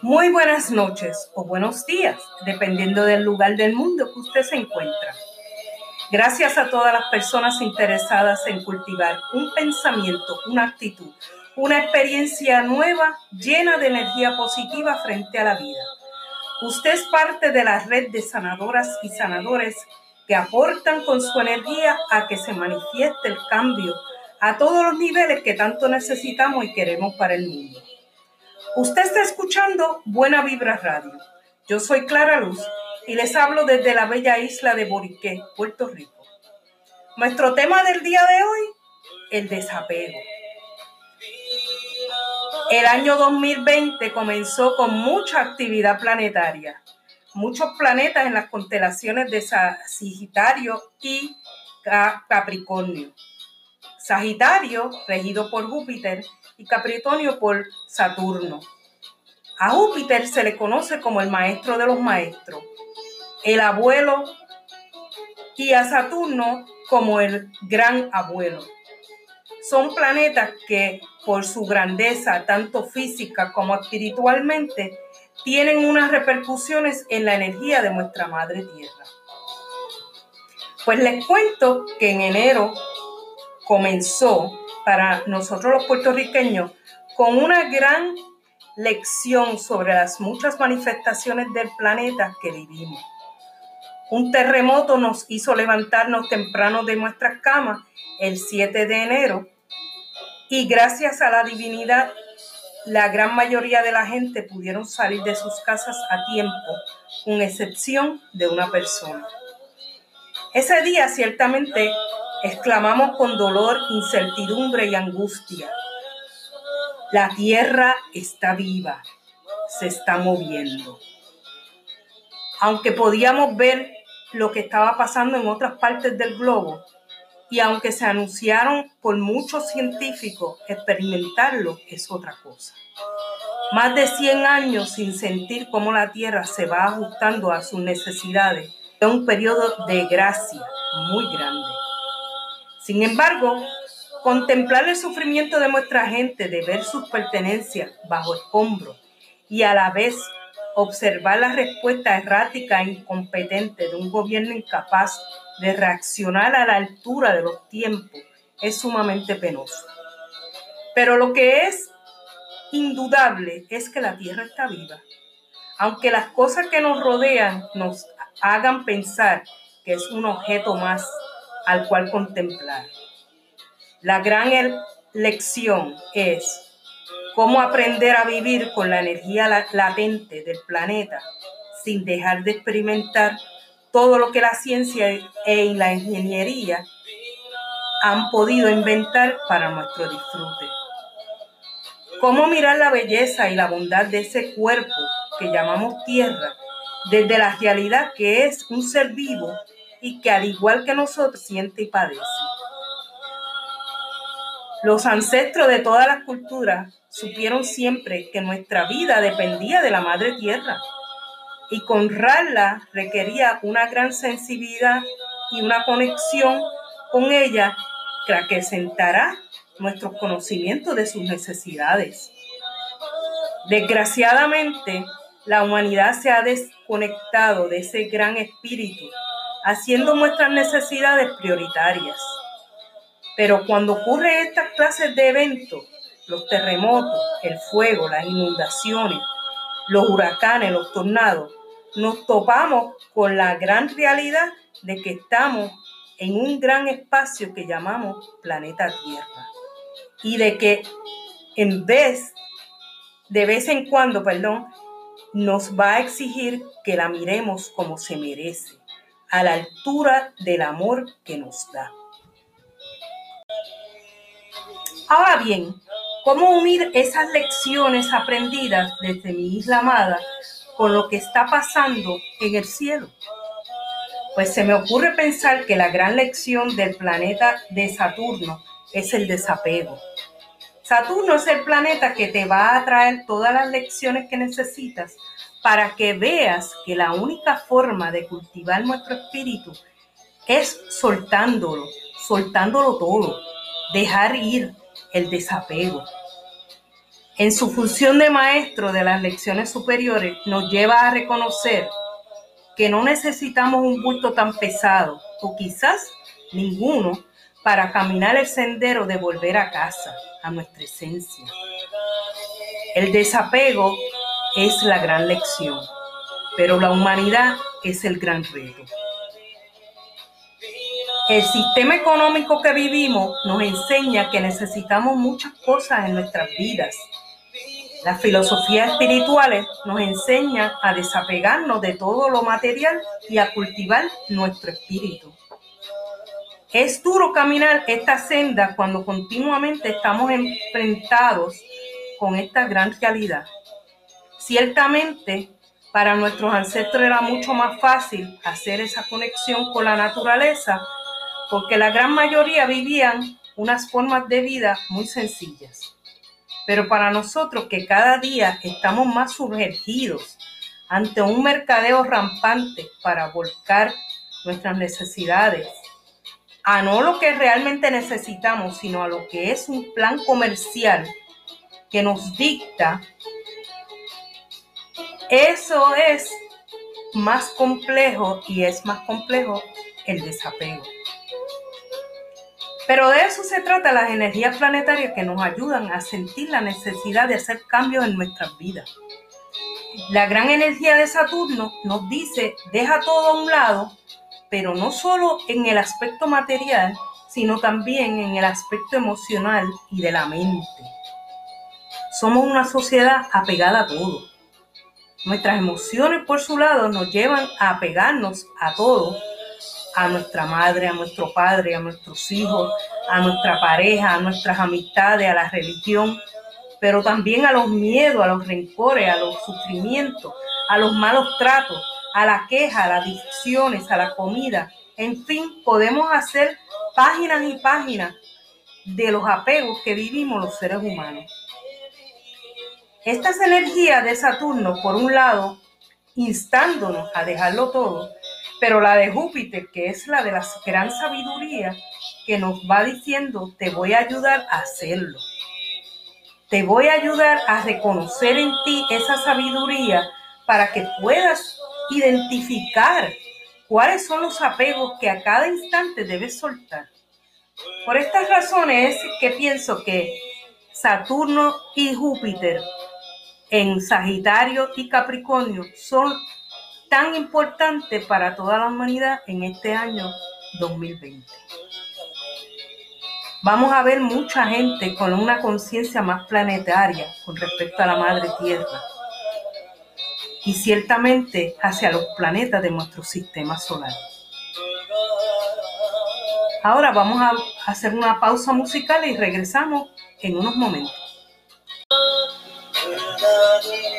Muy buenas noches o buenos días, dependiendo del lugar del mundo que usted se encuentra. Gracias a todas las personas interesadas en cultivar un pensamiento, una actitud, una experiencia nueva llena de energía positiva frente a la vida. Usted es parte de la red de sanadoras y sanadores que aportan con su energía a que se manifieste el cambio a todos los niveles que tanto necesitamos y queremos para el mundo. Usted está escuchando Buena Vibra Radio. Yo soy Clara Luz y les hablo desde la bella isla de Boriqué, Puerto Rico. Nuestro tema del día de hoy, el desapego. El año 2020 comenzó con mucha actividad planetaria. Muchos planetas en las constelaciones de Sagitario y Capricornio. Sagitario, regido por Júpiter, y Capricornio por Saturno. A Júpiter se le conoce como el maestro de los maestros, el abuelo, y a Saturno como el gran abuelo. Son planetas que por su grandeza, tanto física como espiritualmente, tienen unas repercusiones en la energía de nuestra Madre Tierra. Pues les cuento que en enero comenzó para nosotros los puertorriqueños con una gran lección sobre las muchas manifestaciones del planeta que vivimos. Un terremoto nos hizo levantarnos temprano de nuestras camas el 7 de enero y gracias a la divinidad la gran mayoría de la gente pudieron salir de sus casas a tiempo, con excepción de una persona. Ese día ciertamente exclamamos con dolor, incertidumbre y angustia. La tierra está viva, se está moviendo. Aunque podíamos ver lo que estaba pasando en otras partes del globo, y aunque se anunciaron por muchos científicos, experimentarlo es otra cosa. Más de 100 años sin sentir cómo la Tierra se va ajustando a sus necesidades es un periodo de gracia muy grande. Sin embargo, contemplar el sufrimiento de nuestra gente, de ver sus pertenencias bajo escombros y a la vez observar la respuesta errática e incompetente de un gobierno incapaz de reaccionar a la altura de los tiempos es sumamente penoso. Pero lo que es indudable es que la Tierra está viva. Aunque las cosas que nos rodean nos hagan pensar que es un objeto más al cual contemplar. La gran lección es cómo aprender a vivir con la energía latente del planeta sin dejar de experimentar todo lo que la ciencia e la ingeniería han podido inventar para nuestro disfrute. Cómo mirar la belleza y la bondad de ese cuerpo que llamamos tierra desde la realidad que es un ser vivo y que al igual que nosotros siente y padece. Los ancestros de todas las culturas supieron siempre que nuestra vida dependía de la madre tierra y honrarla requería una gran sensibilidad y una conexión con ella que acrecentará nuestros conocimientos de sus necesidades. Desgraciadamente, la humanidad se ha desconectado de ese gran espíritu haciendo nuestras necesidades prioritarias. Pero cuando ocurren estas clases de eventos, los terremotos, el fuego, las inundaciones, los huracanes, los tornados, nos topamos con la gran realidad de que estamos en un gran espacio que llamamos planeta Tierra. Y de que en vez, de vez en cuando, perdón, nos va a exigir que la miremos como se merece a la altura del amor que nos da. Ahora bien, ¿cómo unir esas lecciones aprendidas desde mi isla amada con lo que está pasando en el cielo? Pues se me ocurre pensar que la gran lección del planeta de Saturno es el desapego. Saturno es el planeta que te va a traer todas las lecciones que necesitas para que veas que la única forma de cultivar nuestro espíritu es soltándolo, soltándolo todo, dejar ir el desapego. en su función de maestro de las lecciones superiores, nos lleva a reconocer que no necesitamos un bulto tan pesado, o quizás ninguno, para caminar el sendero de volver a casa, a nuestra esencia. El desapego es la gran lección, pero la humanidad es el gran reto. El sistema económico que vivimos nos enseña que necesitamos muchas cosas en nuestras vidas las filosofías espirituales nos enseñan a desapegarnos de todo lo material y a cultivar nuestro espíritu. Es duro caminar esta senda cuando continuamente estamos enfrentados con esta gran realidad. Ciertamente, para nuestros ancestros era mucho más fácil hacer esa conexión con la naturaleza porque la gran mayoría vivían unas formas de vida muy sencillas. Pero para nosotros que cada día estamos más sumergidos ante un mercadeo rampante para volcar nuestras necesidades a no lo que realmente necesitamos, sino a lo que es un plan comercial que nos dicta, eso es más complejo y es más complejo el desapego. Pero de eso se trata las energías planetarias que nos ayudan a sentir la necesidad de hacer cambios en nuestras vidas. La gran energía de Saturno nos dice, deja todo a un lado, pero no solo en el aspecto material, sino también en el aspecto emocional y de la mente. Somos una sociedad apegada a todo. Nuestras emociones, por su lado, nos llevan a apegarnos a todo a nuestra madre, a nuestro padre, a nuestros hijos, a nuestra pareja, a nuestras amistades, a la religión, pero también a los miedos, a los rencores, a los sufrimientos, a los malos tratos, a la queja, a las adicciones, a la comida. En fin, podemos hacer páginas y páginas de los apegos que vivimos los seres humanos. Estas energías de Saturno, por un lado, instándonos a dejarlo todo, pero la de Júpiter, que es la de la gran sabiduría, que nos va diciendo, te voy a ayudar a hacerlo. Te voy a ayudar a reconocer en ti esa sabiduría para que puedas identificar cuáles son los apegos que a cada instante debes soltar. Por estas razones es que pienso que Saturno y Júpiter en Sagitario y Capricornio son tan importante para toda la humanidad en este año 2020. Vamos a ver mucha gente con una conciencia más planetaria con respecto a la Madre Tierra y ciertamente hacia los planetas de nuestro sistema solar. Ahora vamos a hacer una pausa musical y regresamos en unos momentos. Este mantra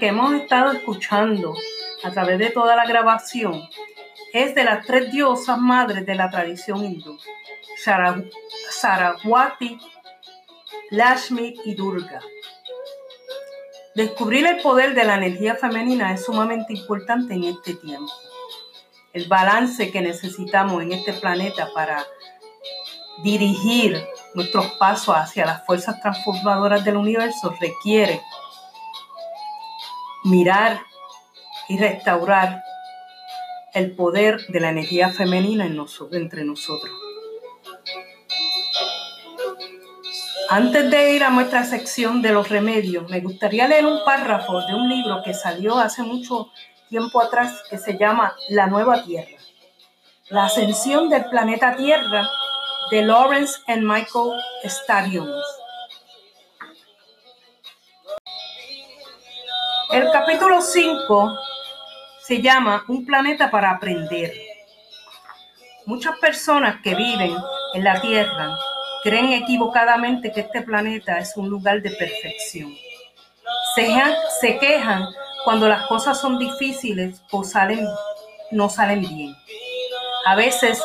que hemos estado escuchando a través de toda la grabación es de las tres diosas madres de la tradición hindú, Saraswati, Lashmi y Durga. Descubrir el poder de la energía femenina es sumamente importante en este tiempo. El balance que necesitamos en este planeta para dirigir nuestros pasos hacia las fuerzas transformadoras del universo requiere mirar y restaurar el poder de la energía femenina en entre nosotros. Antes de ir a nuestra sección de los remedios, me gustaría leer un párrafo de un libro que salió hace mucho tiempo atrás que se llama La Nueva Tierra. La ascensión del planeta Tierra de Lawrence and Michael Stadiums. El capítulo 5 se llama Un planeta para aprender. Muchas personas que viven en la Tierra creen equivocadamente que este planeta es un lugar de perfección. Se, quejan cuando las cosas son difíciles o no salen bien. A veces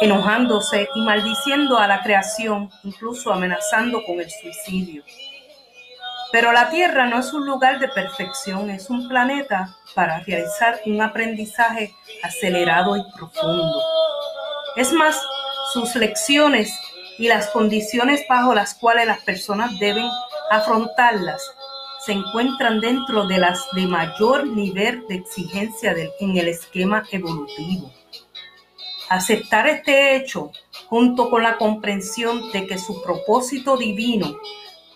enojándose y maldiciendo a la creación, incluso amenazando con el suicidio. Pero la Tierra no es un lugar de perfección, es un planeta para realizar un aprendizaje acelerado y profundo. Es más, sus lecciones y las condiciones bajo las cuales las personas deben afrontarlas se encuentran dentro de las de mayor nivel de exigencia en el esquema evolutivo. Aceptar este hecho, junto con la comprensión de que su propósito divino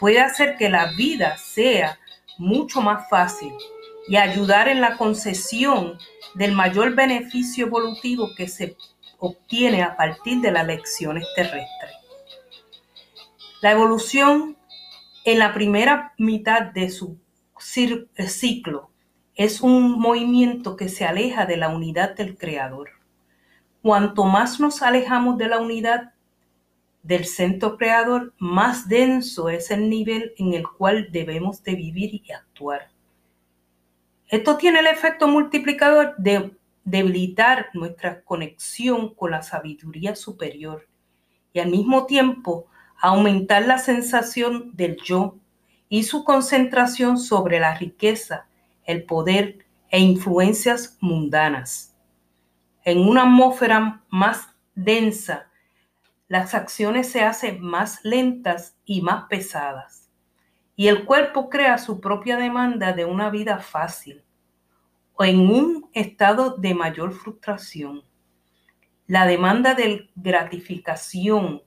puede hacer que la vida sea mucho más fácil y ayudar en la concesión del mayor beneficio evolutivo que se obtiene a partir de las lecciones terrestres. La evolución en la primera mitad de su eh, ciclo es un movimiento que se aleja de la unidad del Creador. Cuanto más nos alejamos de la unidad del centro creador, más denso es el nivel en el cual debemos de vivir y actuar. Esto tiene el efecto multiplicador de debilitar nuestra conexión con la sabiduría superior y al mismo tiempo aumentar la sensación del yo y su concentración sobre la riqueza, el poder e influencias mundanas. En una atmósfera más densa, las acciones se hacen más lentas y más pesadas, y el cuerpo crea su propia demanda de una vida fácil o en un estado de mayor frustración. La demanda de gratificación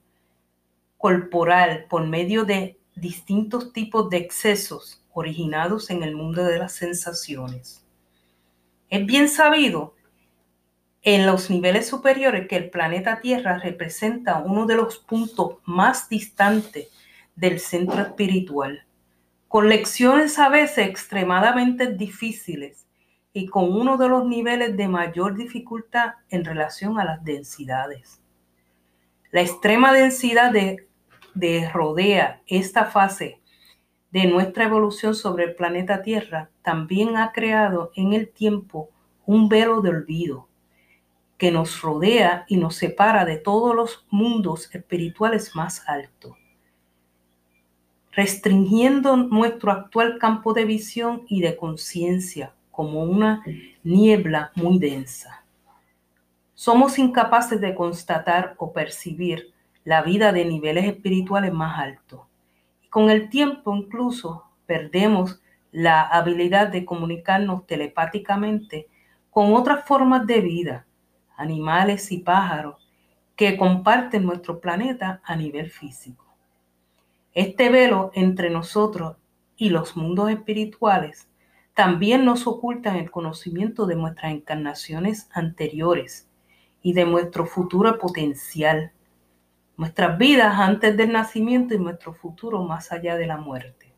corporal por medio de distintos tipos de excesos originados en el mundo de las sensaciones. Es bien sabido en los niveles superiores que el planeta Tierra representa uno de los puntos más distantes del centro espiritual, con lecciones a veces extremadamente difíciles y con uno de los niveles de mayor dificultad en relación a las densidades. La extrema densidad de de rodea esta fase de nuestra evolución sobre el planeta Tierra también ha creado en el tiempo un velo de olvido que nos rodea y nos separa de todos los mundos espirituales más altos, restringiendo nuestro actual campo de visión y de conciencia como una niebla muy densa. Somos incapaces de constatar o percibir la vida de niveles espirituales más altos. Con el tiempo incluso perdemos la habilidad de comunicarnos telepáticamente con otras formas de vida, animales y pájaros, que comparten nuestro planeta a nivel físico. Este velo entre nosotros y los mundos espirituales también nos oculta el conocimiento de nuestras encarnaciones anteriores y de nuestro futuro potencial nuestras vidas antes del nacimiento y nuestro futuro más allá de la muerte.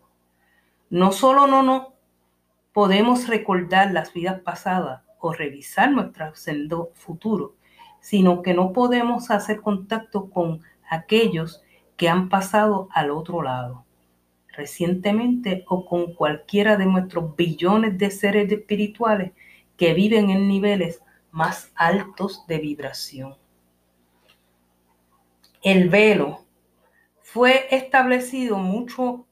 No solo no nos podemos recordar las vidas pasadas o revisar nuestro futuro, sino que no podemos hacer contacto con aquellos que han pasado al otro lado recientemente o con cualquiera de nuestros billones de seres espirituales que viven en niveles más altos de vibración. El velo fue establecido mucho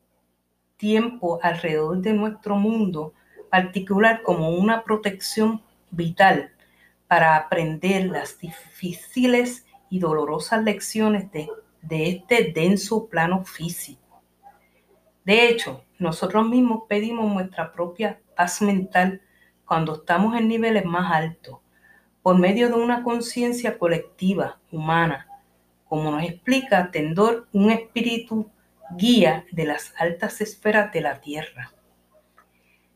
tiempo alrededor de nuestro mundo particular como una protección vital para aprender las difíciles y dolorosas lecciones de, de este denso plano físico. De hecho, nosotros mismos pedimos nuestra propia paz mental cuando estamos en niveles más altos, por medio de una conciencia colectiva, humana, como nos explica Tendor, un espíritu guía de las altas esferas de la Tierra.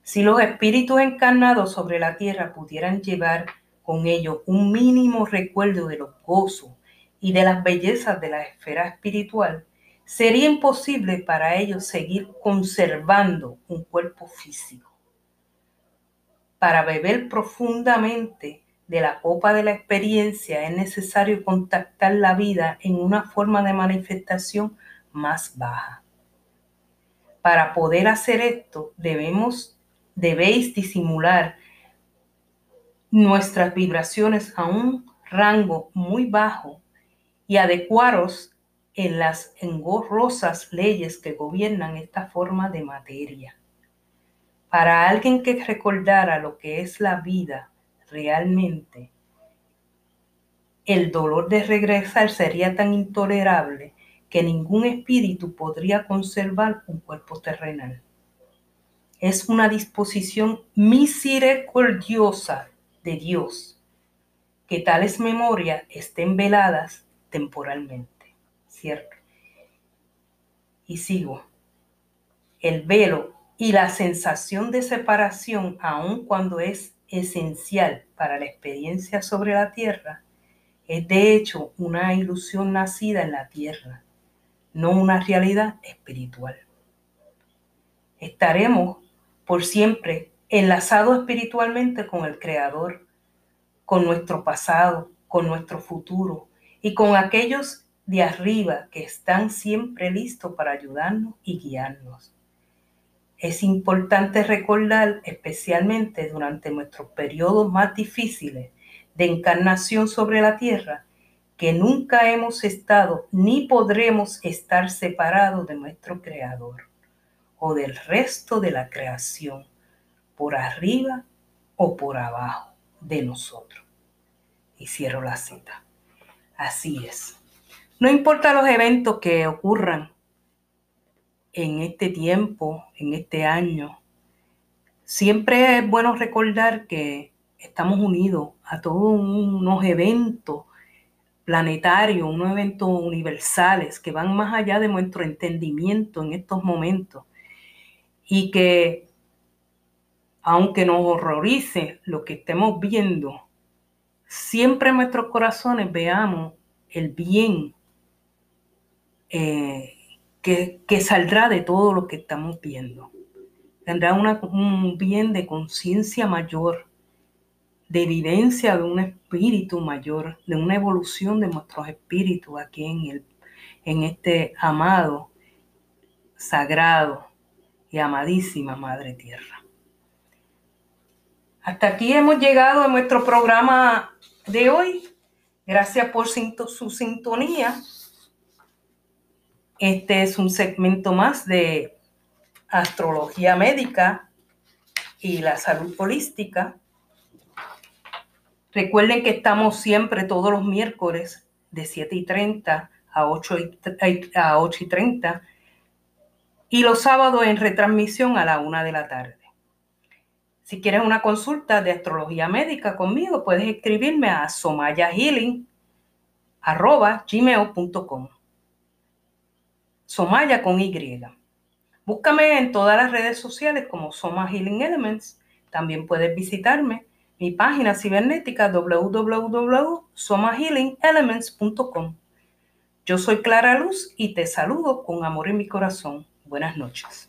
Si los espíritus encarnados sobre la Tierra pudieran llevar con ellos un mínimo recuerdo de los gozos y de las bellezas de la esfera espiritual, sería imposible para ellos seguir conservando un cuerpo físico. Para beber profundamente de la copa de la experiencia es necesario contactar la vida en una forma de manifestación más baja. Para poder hacer esto debemos, debéis disimular nuestras vibraciones a un rango muy bajo y adecuaros en las engorrosas leyes que gobiernan esta forma de materia. Para alguien que recordara lo que es la vida realmente, el dolor de regresar sería tan intolerable que ningún espíritu podría conservar un cuerpo terrenal. Es una disposición misericordiosa de Dios que tales memorias estén veladas temporalmente. ¿cierto? Y sigo. El velo y la sensación de separación, aun cuando es esencial para la experiencia sobre la tierra, es de hecho una ilusión nacida en la tierra, no una realidad espiritual. Estaremos por siempre enlazados espiritualmente con el Creador, con nuestro pasado, con nuestro futuro y con aquellos de arriba que están siempre listos para ayudarnos y guiarnos. Es importante recordar, especialmente durante nuestros periodos más difíciles de encarnación sobre la tierra, que nunca hemos estado ni podremos estar separados de nuestro Creador o del resto de la creación, por arriba o por abajo de nosotros. Y cierro la cita. Así es. No importa los eventos que ocurran en este tiempo, en este año, siempre es bueno recordar que estamos unidos a todos unos eventos planetarios, unos eventos universales que van más allá de nuestro entendimiento en estos momentos y que aunque nos horrorice lo que estemos viendo, siempre en nuestros corazones veamos el bien eh, que, saldrá de todo lo que estamos viendo. Tendrá un bien de conciencia mayor, de evidencia de un espíritu mayor, de una evolución de nuestros espíritus aquí en, el, en este amado, sagrado y amadísima Madre Tierra. Hasta aquí hemos llegado a nuestro programa de hoy. Gracias por su sintonía. Este es un segmento más de astrología médica y la salud holística. Recuerden que estamos siempre todos los miércoles de 7 y 30 a 8 y, a 8 y 30 y los sábados en retransmisión a la 1 de la tarde. Si quieres una consulta de astrología médica conmigo, puedes escribirme a somayahealing.gmail.com. Somaya con Y. Búscame en todas las redes sociales como Soma Healing Elements. También puedes visitarme mi página cibernética www.somahealingelements.com. Yo soy Clara Luz y te saludo con amor en mi corazón. Buenas noches.